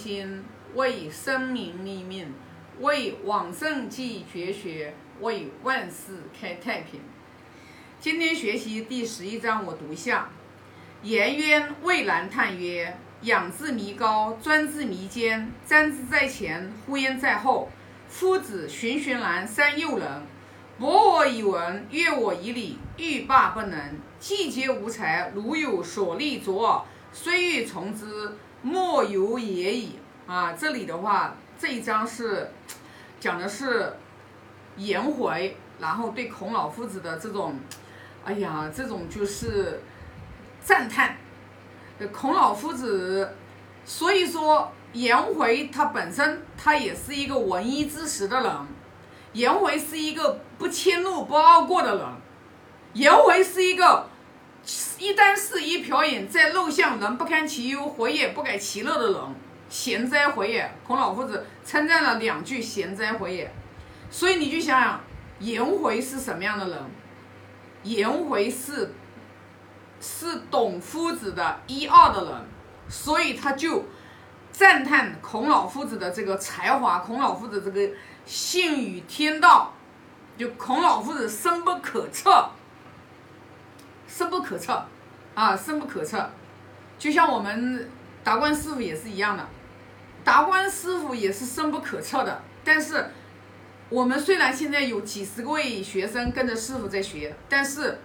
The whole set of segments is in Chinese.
心，为生民立命，为往圣继绝学，为万世开太平。今天学习第十一章，我读一下。颜渊蔚然叹曰：“仰之弥高，专之弥坚，瞻之在前，呼焉在后。夫子循循然三诱人，博我以文，悦我以礼，欲罢不能。既皆无才，如有所立左耳，虽欲从之，莫由也已。”啊，这里的话，这一章是 讲的是颜回，然后对孔老夫子的这种。哎呀，这种就是赞叹，孔老夫子，所以说颜回他本身他也是一个闻一知十的人，颜回是一个不迁怒不傲过的人，颜回是一个一箪食一瓢饮在陋巷人不堪其忧回也不改其乐的人，贤哉回也！孔老夫子称赞了两句贤哉回也，所以你就想想颜回是什么样的人？颜回是是懂夫子的一二的人，所以他就赞叹孔老夫子的这个才华，孔老夫子这个信与天道，就孔老夫子深不可测，深不可测啊，深不可测。就像我们达观师傅也是一样的，达观师傅也是深不可测的，但是。我们虽然现在有几十位学生跟着师傅在学，但是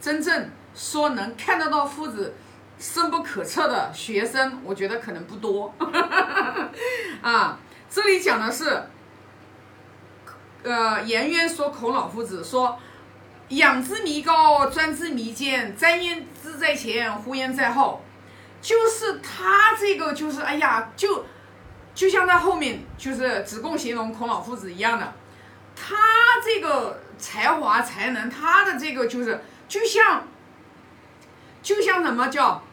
真正说能看得到夫子深不可测的学生，我觉得可能不多。啊，这里讲的是，呃，颜渊说孔老夫子说，仰之弥高，专之弥坚，瞻焉之在前，呼焉在后，就是他这个就是哎呀就。就像他后面就是子贡形容孔老夫子一样的，他这个才华才能，他的这个就是就像，就像什么叫，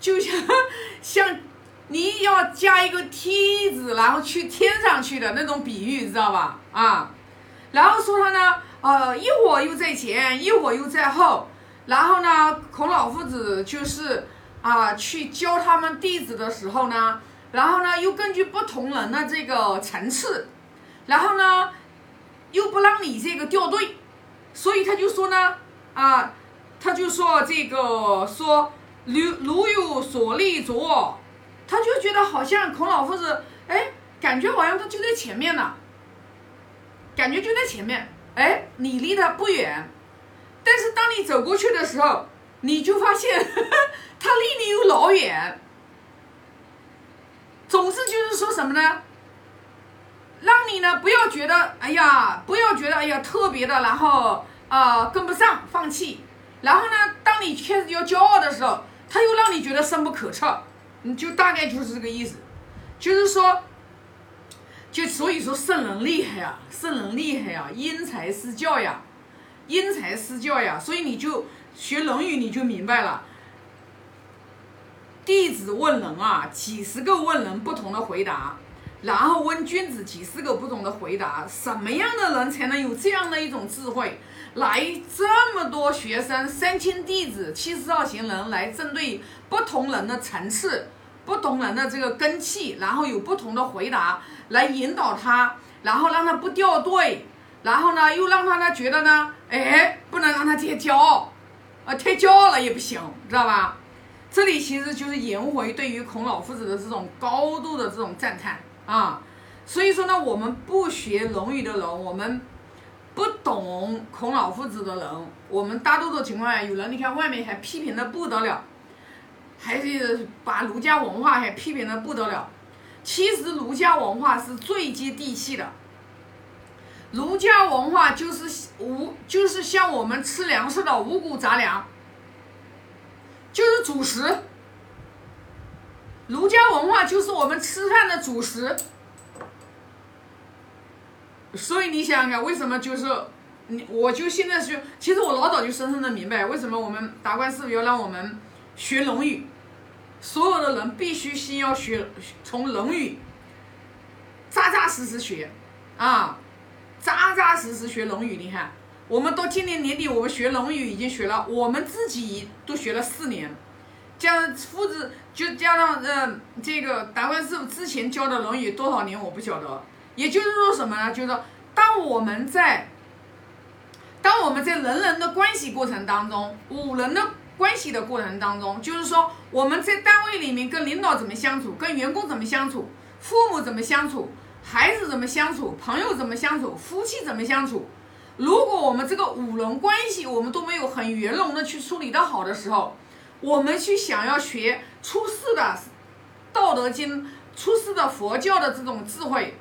就像 像你要加一个梯子，然后去天上去的那种比喻，知道吧？啊，然后说他呢，呃，一会又在前，一会又在后，然后呢，孔老夫子就是啊，去教他们弟子的时候呢。然后呢，又根据不同人的这个层次，然后呢，又不让你这个掉队，所以他就说呢，啊，他就说这个说如如有所立着，他就觉得好像孔老夫子，哎，感觉好像他就在前面呢，感觉就在前面，哎，你离他不远，但是当你走过去的时候，你就发现 他离你有老远。总之就是说什么呢？让你呢不要觉得哎呀，不要觉得哎呀特别的，然后呃跟不上放弃，然后呢，当你开始要骄傲的时候，他又让你觉得深不可测，你就大概就是这个意思，就是说，所以说圣人厉害呀，圣人厉害呀，因材施教呀，因材施教呀，所以你就学《论语》你就明白了。弟子问人啊，几十个问人不同的回答，然后问君子几十个不同的回答。什么样的人才能有这样的一种智慧，来这么多学生三千弟子七十二行人来针对不同人的层次、不同人的这个根气，然后有不同的回答来引导他，然后让他不掉队，然后呢又让他呢觉得呢，哎，不能让他太骄傲，啊，太骄傲了也不行，知道吧？这里其实就是颜回对于孔老夫子的这种高度的这种赞叹啊，所以说呢，我们不学《论语》的人，我们不懂孔老夫子的人，我们大多数情况下，有人你看外面还批评的不得了，还是把儒家文化还批评的不得了。其实儒家文化是最接地气的，儒家文化就是五，就是像我们吃粮食的五谷杂粮。就是主食，儒家文化就是我们吃饭的主食，所以你想想看，为什么就是你，我就现在是，其实我老早就深深的明白，为什么我们达观师傅要让我们学《论语》，所有的人必须先要学从《论语》，扎扎实实学，啊，扎扎实实学《论语》，你看。我们到今年年底，我们学《论语》已经学了，我们自己都学了四年，加上夫子，就加上呃这个达观师傅之前教的《论语》多少年我不晓得。也就是说什么呢？就是说，当我们在当我们在人人的关系过程当中，五人的关系的过程当中，就是说我们在单位里面跟领导怎么相处，跟员工怎么相处，父母怎么相处，孩子怎么相处，朋友怎么相处，夫妻怎么相处。如果我们这个五伦关系我们都没有很圆融的去处理的好的时候，我们去想要学出世的《道德经》、出世的佛教的这种智慧，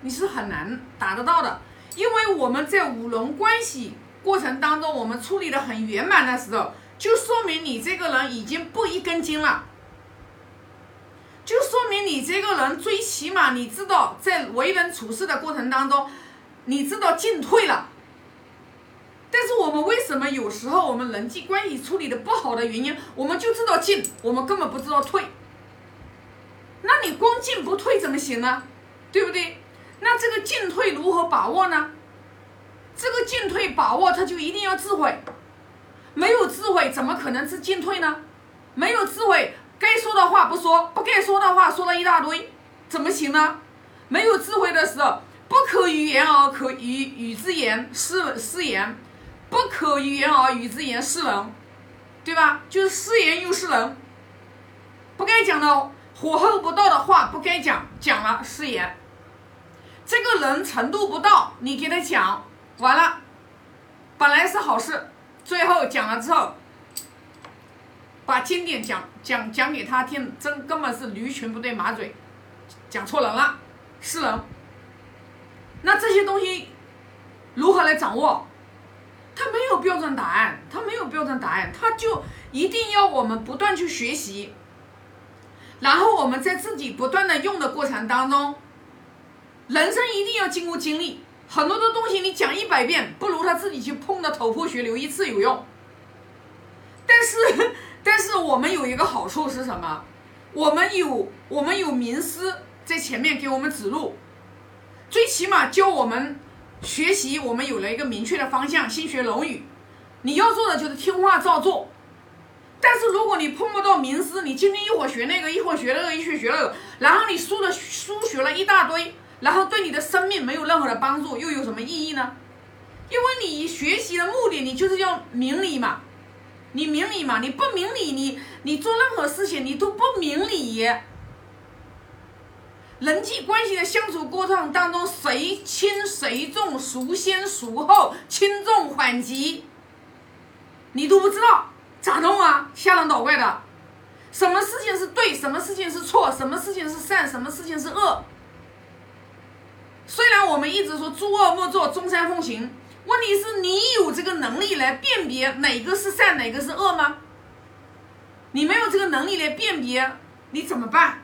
你是很难达得到的。因为我们在五伦关系过程当中，我们处理的很圆满的时候，就说明你这个人已经不一根筋了，就说明你这个人最起码你知道在为人处事的过程当中，你知道进退了。但是我们为什么有时候我们人际关系处理的不好的原因，我们就知道进，我们根本不知道退。那你光进不退怎么行呢？对不对？那这个进退如何把握呢？这个进退把握，它就一定要智慧。没有智慧，怎么可能是进退呢？没有智慧，该说的话不说，不该说的话说了一大堆，怎么行呢？没有智慧的时候，不可与言而可与与之言，失失言；不可与言而与之言，失人，对吧？就是失言又失人。不该讲的火候不到的话，不该讲，讲了失言。这个人程度不到，你给他讲完了，本来是好事，最后讲了之后，把经典讲讲讲给他听，真根本是驴群不对马嘴，讲错人了，是人。那这些东西如何来掌握？他没有标准答案，他没有标准答案，他就一定要我们不断去学习，然后我们在自己不断的用的过程当中。人生一定要经过经历，很多的东西你讲一百遍，不如他自己去碰的头破血流一次有用。但是，但是我们有一个好处是什么？我们有我们有名师在前面给我们指路，最起码教我们学习，我们有了一个明确的方向。先学《论语》，你要做的就是听话照做。但是如果你碰不到名师，你今天一会儿学那个，一会儿学那个，一会儿学那个，然后你书的书学了一大堆。然后对你的生命没有任何的帮助，又有什么意义呢？因为你学习的目的，你就是要明理嘛，你明理嘛，你不明理，你你做任何事情你都不明理。人际关系的相处过程当中，谁轻谁重，孰先孰后，轻重缓急，你都不知道，咋弄啊？吓人捣怪的，什么事情是对，什么事情是错，什么事情是善，什么事情是恶。虽然我们一直说诸恶莫作，众善奉行，问题是你有这个能力来辨别哪个是善，哪个是恶吗？你没有这个能力来辨别，你怎么办？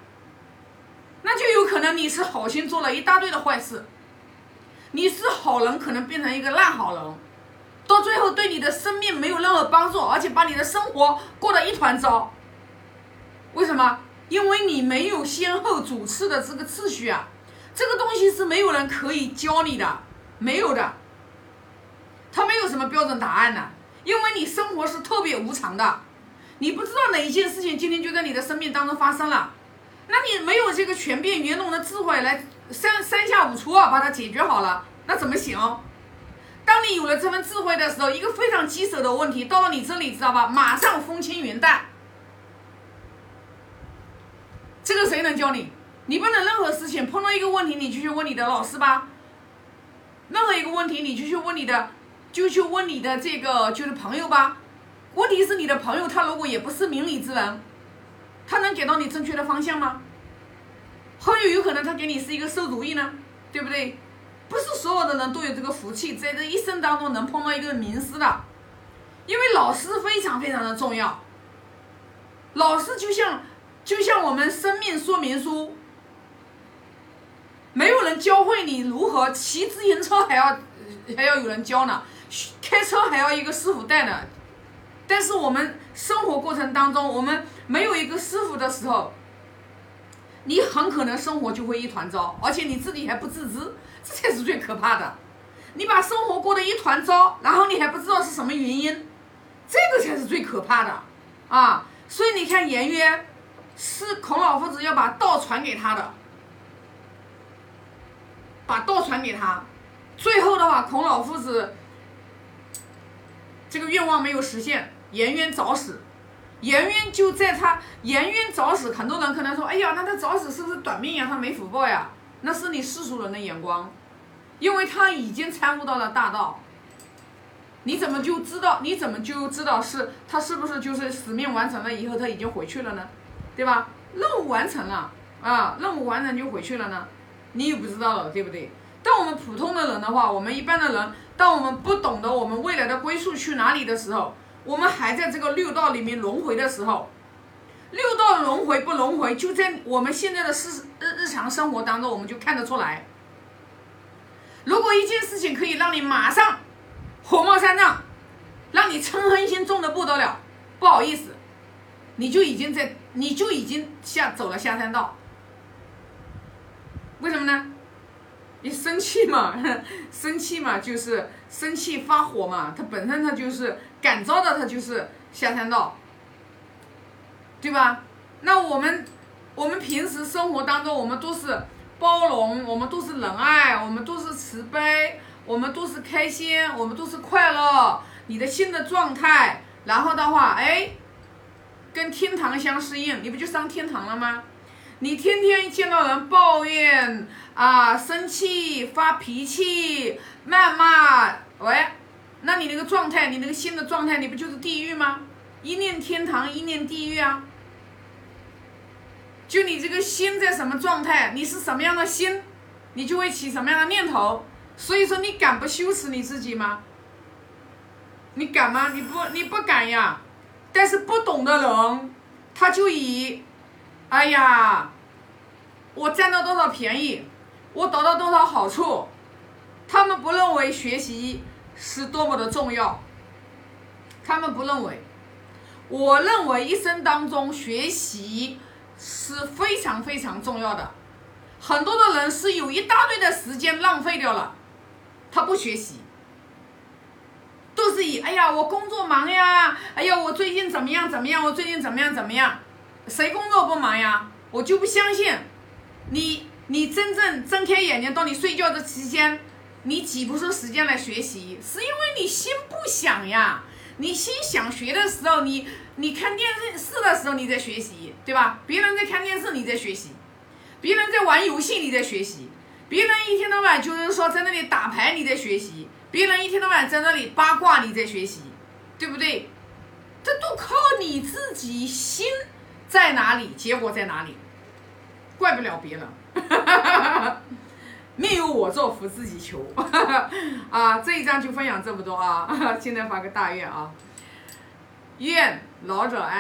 那就有可能你是好心做了一大堆的坏事，你是好人，可能变成一个烂好人，到最后对你的生命没有任何帮助，而且把你的生活过得一团糟。为什么？因为你没有先后主次的这个次序啊。这个东西是没有人可以教你的，没有的，它没有什么标准答案的，因为你生活是特别无常的，你不知道哪一件事情今天就在你的生命当中发生了，那你没有这个全变圆融的智慧来三三下五除二把它解决好了，那怎么行？当你有了这份智慧的时候，一个非常棘手的问题到了你这里，知道吧？马上风轻云淡，这个谁能教你？你不能任何事情碰到一个问题，你就去问你的老师吧。任何一个问题，你就去问你的，就去问你的这个就是朋友吧。问题是你的朋友他如果也不是明理之人，他能给到你正确的方向吗？很有有可能他给你是一个馊主意呢，对不对？不是所有的人都有这个福气，在这一生当中能碰到一个名师的，因为老师非常非常的重要。老师就像就像我们生命说明书。没有人教会你如何骑自行车，还要还要有人教呢；开车还要一个师傅带呢。但是我们生活过程当中，我们没有一个师傅的时候，你很可能生活就会一团糟，而且你自己还不自知，这才是最可怕的。你把生活过得一团糟，然后你还不知道是什么原因，这个才是最可怕的啊！所以你看颜渊是孔老夫子要把道传给他的，把道传给他，最后的话孔老夫子这个愿望没有实现，颜渊早死。颜渊就在他颜渊早死，很多人可能说：“哎呀，那他早死是不是短命呀？他没福报呀？”那是你世俗人的眼光，因为他已经参悟到了大道。你怎么就知道？你怎么就知道是他是不是就是使命完成了以后他已经回去了呢？对吧？任务完成了啊，任务完成就回去了呢？你也不知道了，对不对？但我们普通的人的话，我们一般的人，当我们不懂得我们未来的归宿去哪里的时候，我们还在这个六道里面轮回的时候，六道轮回不轮回，就在我们现在的日日日常生活当中，我们就看得出来。如果一件事情可以让你马上火冒三丈，让你嗔恨心重的不得了，不好意思，你就已经在，你就已经下走了下山道。为什么呢？你生气嘛，生气嘛，就是生气发火嘛，它本身它就是感召的，它就是下三道，对吧？那我们我们平时生活当中，我们都是包容，我们都是仁爱，我们都是慈悲，我们都是开心，我们都是快乐，你的心的状态，然后的话，哎，跟天堂相适应，你不就上天堂了吗？你天天见到人抱怨啊、生气、发脾气、谩骂，喂，那你那个状态，你那个心的状态，你不就是地狱吗？一念天堂，一念地狱啊！就你这个心在什么状态，你是什么样的心，你就会起什么样的念头。所以说，你敢不羞耻你自己吗？你敢吗？你不，你不敢呀。但是不懂的人，他就以。哎呀，我占到多少便宜，我得到多少好处，他们不认为学习是多么的重要，他们不认为，我认为一生当中学习是非常非常重要的，很多的人是有一大堆的时间浪费掉了，他不学习，都是以哎呀我工作忙呀，哎呀我最近怎么样怎么样，我最近怎么样怎么样。谁工作不忙呀？我就不相信，你你真正睁开眼睛到你睡觉的期间，你挤不出时间来学习，是因为你心不想呀。你心想学的时候，你你看电视的时候你在学习，对吧？别人在看电视你在学习，别人在玩游戏你在学习，别人一天到晚就是说在那里打牌你在学习，别人一天到晚在那里八卦你在学习，对不对？这都靠你自己心。在哪里，结果在哪里，怪不了别人。命由我做，福自己求。啊，这一章就分享这么多啊！现在发个大愿啊，愿老者安。